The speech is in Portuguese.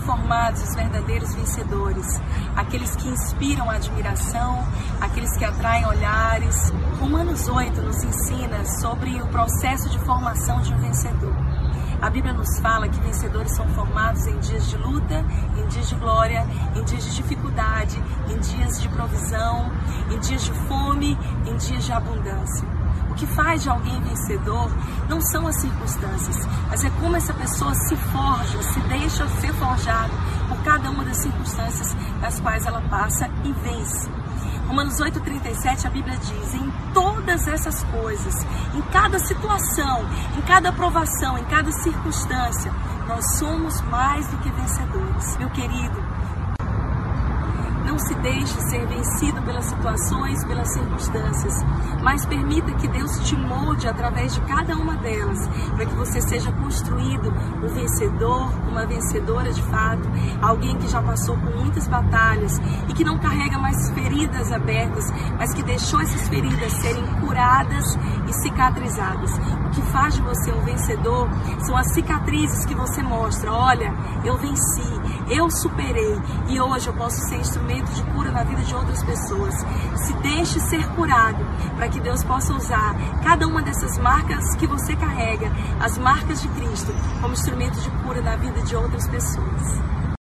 formados os verdadeiros vencedores, aqueles que inspiram admiração, aqueles que atraem olhares. Romanos 8 nos ensina sobre o processo de formação de um vencedor. A Bíblia nos fala que vencedores são formados em dias de luta, em dias de glória, em dias de dificuldade, em dias de provisão, em dias de fome, em dias de abundância. Que faz de alguém vencedor não são as circunstâncias, mas é como essa pessoa se forja, se deixa ser forjado por cada uma das circunstâncias das quais ela passa e vence. Romanos 8,37 a Bíblia diz: em todas essas coisas, em cada situação, em cada aprovação, em cada circunstância, nós somos mais do que vencedores. Meu querido, não se deixe ser vencido pelas situações, pelas circunstâncias, mas permita que Deus te molde através de cada uma delas, para que você seja construído um vencedor, uma vencedora de fato, alguém que já passou por muitas batalhas e que não carrega mais feridas abertas, mas que deixou essas feridas serem curadas e cicatrizadas. O que faz de você um vencedor são as cicatrizes que você mostra. Olha, eu venci, eu superei e hoje eu posso ser instrumento de cura na vida de outras pessoas. Se deixe ser curado para que Deus possa usar cada uma dessas marcas que você carrega, as marcas de Cristo, como instrumento de cura na vida de outras pessoas.